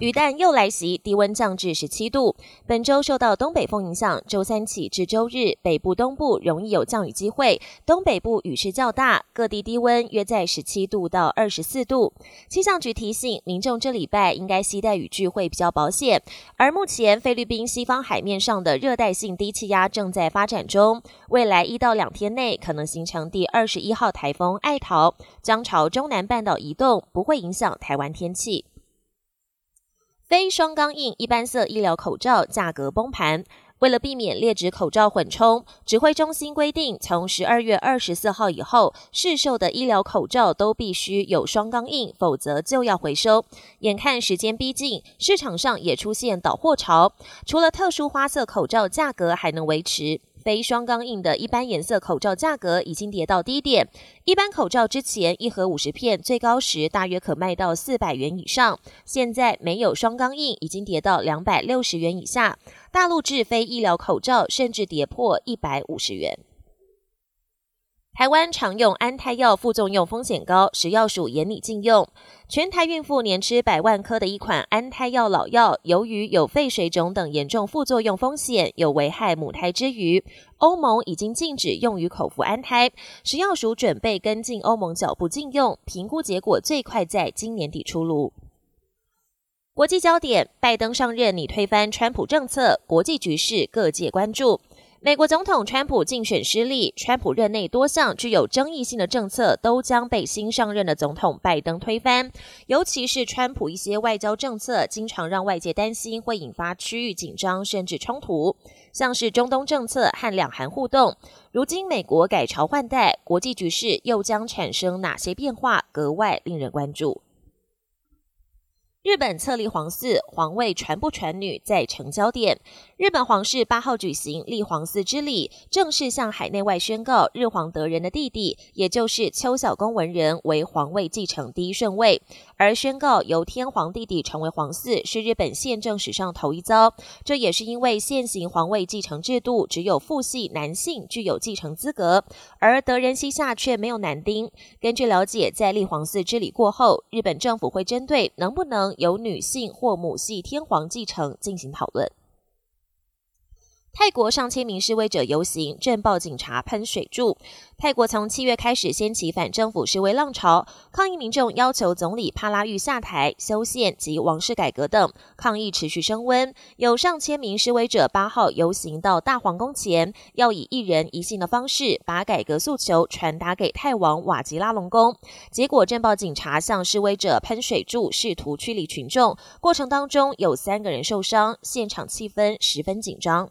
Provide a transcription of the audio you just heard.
雨弹又来袭，低温降至十七度。本周受到东北风影响，周三起至周日，北部、东部容易有降雨机会，东北部雨势较大，各地低温约在十七度到二十四度。气象局提醒民众，这礼拜应该携带雨具会比较保险。而目前菲律宾西方海面上的热带性低气压正在发展中，未来一到两天内可能形成第二十一号台风爱桃，将朝中南半岛移动，不会影响台湾天气。非双钢印一般色医疗口罩价格崩盘，为了避免劣质口罩混充，指挥中心规定，从十二月二十四号以后，市售的医疗口罩都必须有双钢印，否则就要回收。眼看时间逼近，市场上也出现倒货潮，除了特殊花色口罩价格还能维持。非双钢印的一般颜色口罩价格已经跌到低点。一般口罩之前一盒五十片，最高时大约可卖到四百元以上，现在没有双钢印，已经跌到两百六十元以下。大陆制非医疗口罩甚至跌破一百五十元。台湾常用安胎药副作用风险高，食药署严拟禁用。全台孕妇年吃百万颗的一款安胎药老药，由于有肺水肿等严重副作用风险，有危害母胎之余，欧盟已经禁止用于口服安胎。食药署准备跟进欧盟脚步禁用，评估结果最快在今年底出炉。国际焦点：拜登上任拟推翻川普政策，国际局势各界关注。美国总统川普竞选失利，川普任内多项具有争议性的政策都将被新上任的总统拜登推翻。尤其是川普一些外交政策，经常让外界担心会引发区域紧张甚至冲突，像是中东政策和两韩互动。如今美国改朝换代，国际局势又将产生哪些变化，格外令人关注。日本册立皇嗣，皇位传不传女在成焦点。日本皇室八号举行立皇嗣之礼，正式向海内外宣告日皇德仁的弟弟，也就是秋小宫文人为皇位继承第一顺位。而宣告由天皇弟弟成为皇嗣，是日本宪政史上头一遭。这也是因为现行皇位继承制度只有父系男性具有继承资格，而德仁膝下却没有男丁。根据了解，在立皇嗣之礼过后，日本政府会针对能不能由女性或母系天皇继承进行讨论。泰国上千名示威者游行，震爆警察喷水柱。泰国从七月开始掀起反政府示威浪潮，抗议民众要求总理帕拉育下台、修宪及王室改革等，抗议持续升温。有上千名示威者八号游行到大皇宫前，要以一人一信的方式把改革诉求传达给泰王瓦吉拉隆功。结果，震爆警察向示威者喷水柱，试图驱离群众，过程当中有三个人受伤，现场气氛十分紧张。